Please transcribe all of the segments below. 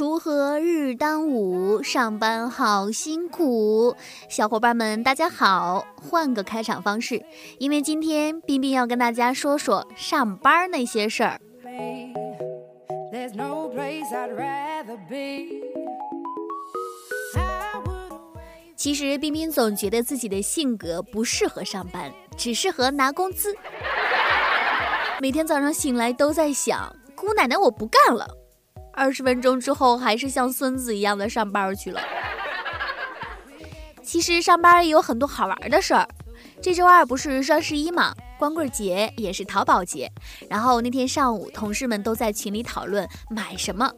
锄禾日当午，上班好辛苦。小伙伴们，大家好！换个开场方式，因为今天冰冰要跟大家说说上班那些事儿。其实冰冰总觉得自己的性格不适合上班，只适合拿工资。每天早上醒来都在想，姑奶奶我不干了。二十分钟之后，还是像孙子一样的上班去了。其实上班也有很多好玩的事儿。这周二不是双十一嘛，光棍节也是淘宝节。然后那天上午，同事们都在群里讨论买什么，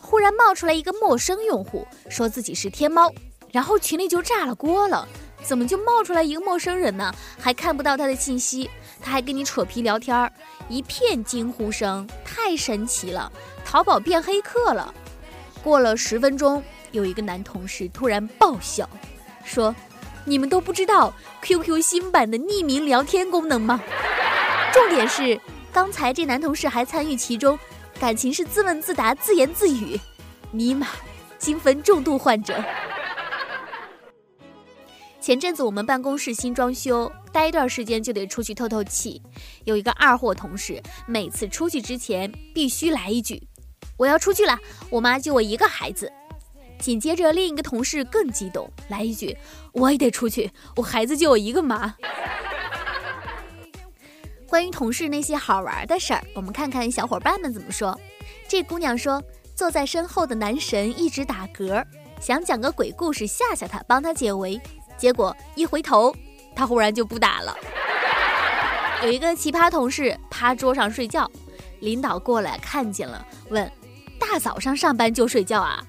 忽然冒出来一个陌生用户，说自己是天猫。然后群里就炸了锅了，怎么就冒出来一个陌生人呢？还看不到他的信息，他还跟你扯皮聊天儿，一片惊呼声，太神奇了！淘宝变黑客了。过了十分钟，有一个男同事突然爆笑，说：“你们都不知道 QQ 新版的匿名聊天功能吗？重点是，刚才这男同事还参与其中，感情是自问自答、自言自语。尼玛，精分重度患者。”前阵子我们办公室新装修，待一段时间就得出去透透气。有一个二货同事，每次出去之前必须来一句：“我要出去了，我妈就我一个孩子。”紧接着另一个同事更激动，来一句：“我也得出去，我孩子就我一个妈。”关于同事那些好玩的事儿，我们看看小伙伴们怎么说。这姑娘说：“坐在身后的男神一直打嗝，想讲个鬼故事吓吓他，帮他解围。”结果一回头，他忽然就不打了。有一个奇葩同事趴桌上睡觉，领导过来看见了，问：“大早上上班就睡觉啊？”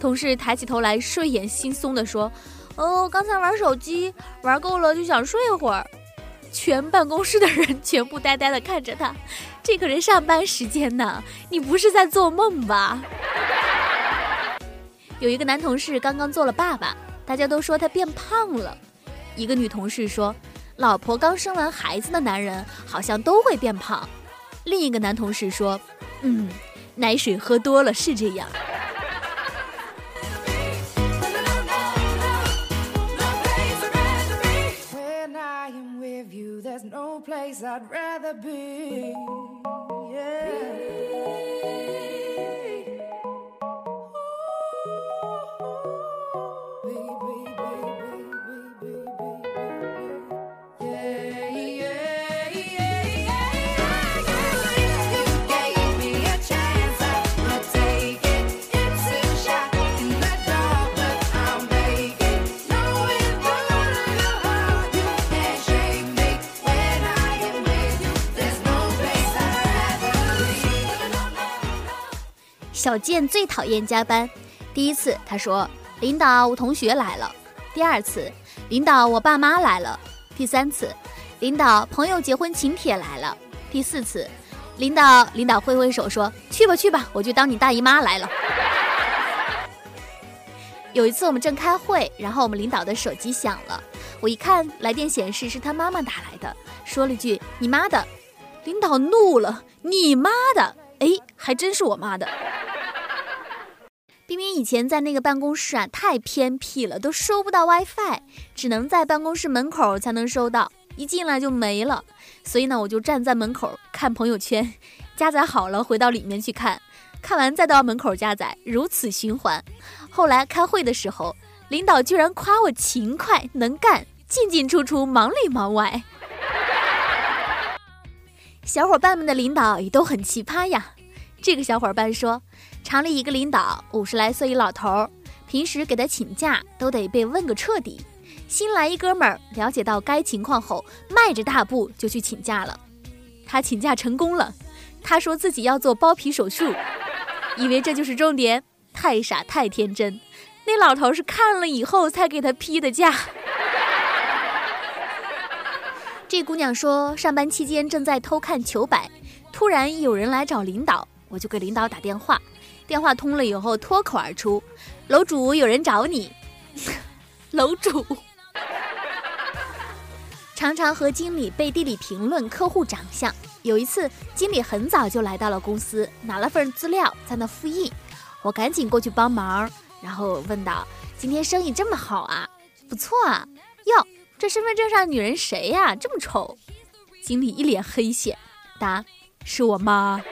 同事抬起头来，睡眼惺忪地说：“哦，刚才玩手机玩够了，就想睡会儿。”全办公室的人全部呆呆地看着他，这个人上班时间呢，你不是在做梦吧？有一个男同事刚刚做了爸爸。大家都说他变胖了，一个女同事说，老婆刚生完孩子的男人好像都会变胖。另一个男同事说，嗯，奶水喝多了是这样。小健最讨厌加班。第一次，他说：“领导，我同学来了。”第二次，领导，我爸妈来了。第三次，领导，朋友结婚请帖来了。第四次，领导，领导挥挥手说：“去吧去吧，我就当你大姨妈来了。”有一次我们正开会，然后我们领导的手机响了，我一看来电显示是他妈妈打来的，说了句：“你妈的！”领导怒了：“你妈的！”哎，还真是我妈的。冰冰以前在那个办公室啊，太偏僻了，都收不到 WiFi，只能在办公室门口才能收到，一进来就没了。所以呢，我就站在门口看朋友圈，加载好了回到里面去看，看完再到门口加载，如此循环。后来开会的时候，领导居然夸我勤快能干，进进出出，忙里忙外。小伙伴们的领导也都很奇葩呀。这个小伙伴说。厂里一个领导，五十来岁一老头，平时给他请假都得被问个彻底。新来一哥们儿了解到该情况后，迈着大步就去请假了。他请假成功了，他说自己要做包皮手术，以为这就是重点，太傻太天真。那老头是看了以后才给他批的假。这姑娘说，上班期间正在偷看糗百，突然有人来找领导，我就给领导打电话。电话通了以后，脱口而出：“楼主，有人找你。”楼主 常常和经理背地里评论客户长相。有一次，经理很早就来到了公司，拿了份资料在那复印。我赶紧过去帮忙，然后问道：“今天生意这么好啊？不错啊。哟，这身份证上女人谁呀？这么丑？”经理一脸黑线，答：“是我妈。”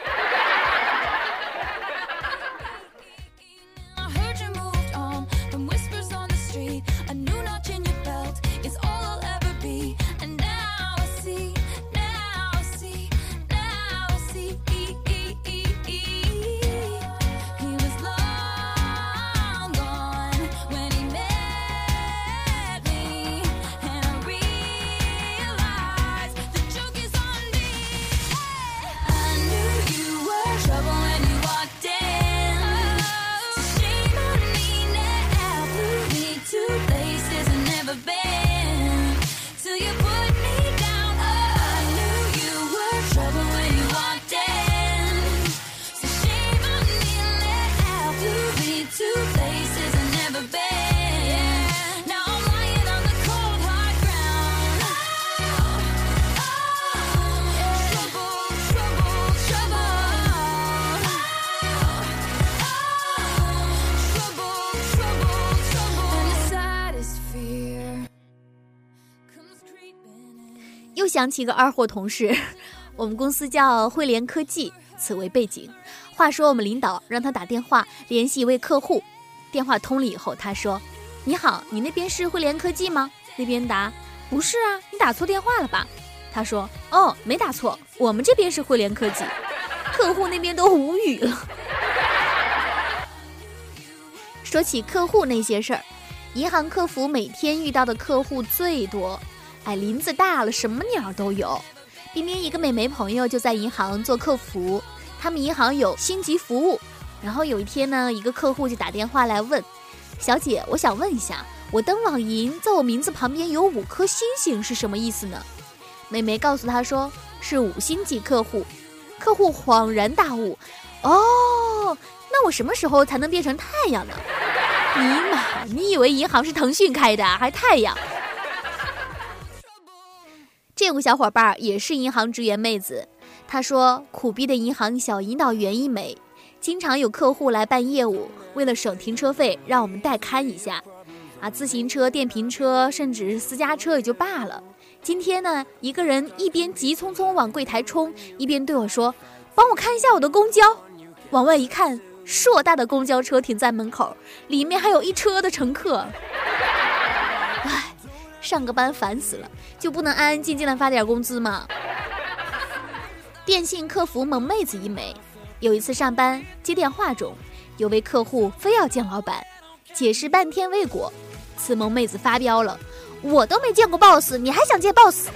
又想起个二货同事，我们公司叫汇联科技，此为背景。话说我们领导让他打电话联系一位客户，电话通了以后，他说：“你好，你那边是汇联科技吗？”那边答：“不是啊，你打错电话了吧？”他说：“哦，没打错，我们这边是汇联科技。”客户那边都无语了。说起客户那些事儿，银行客服每天遇到的客户最多。哎，林子大了，什么鸟都有。冰冰一个美眉朋友就在银行做客服，他们银行有星级服务。然后有一天呢，一个客户就打电话来问：“小姐，我想问一下，我登网银，在我名字旁边有五颗星星是什么意思呢？”美眉告诉他说：“是五星级客户。”客户恍然大悟：“哦，那我什么时候才能变成太阳呢？” 尼玛，你以为银行是腾讯开的，还太阳？这有个小伙伴也是银行职员妹子，她说苦逼的银行小引导员一枚，经常有客户来办业务，为了省停车费，让我们代看一下。啊，自行车、电瓶车，甚至是私家车也就罢了。今天呢，一个人一边急匆匆往柜台冲，一边对我说：“帮我看一下我的公交。”往外一看，硕大的公交车停在门口，里面还有一车的乘客。上个班烦死了，就不能安安静静的发点工资吗？电信客服萌妹子一枚，有一次上班接电话中，有位客户非要见老板，解释半天未果，此萌妹子发飙了，我都没见过 boss，你还想见 boss？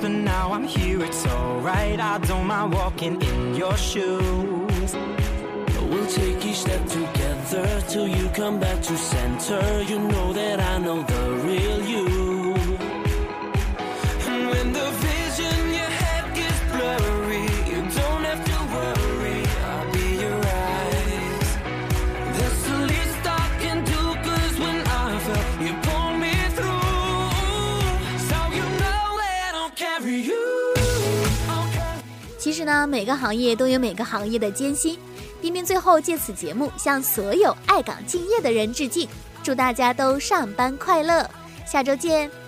boss？I don't mind walking in your shoes. We'll take each step together till you come back to center. You know that I know the real you. 每个行业都有每个行业的艰辛。冰冰最后借此节目向所有爱岗敬业的人致敬，祝大家都上班快乐，下周见。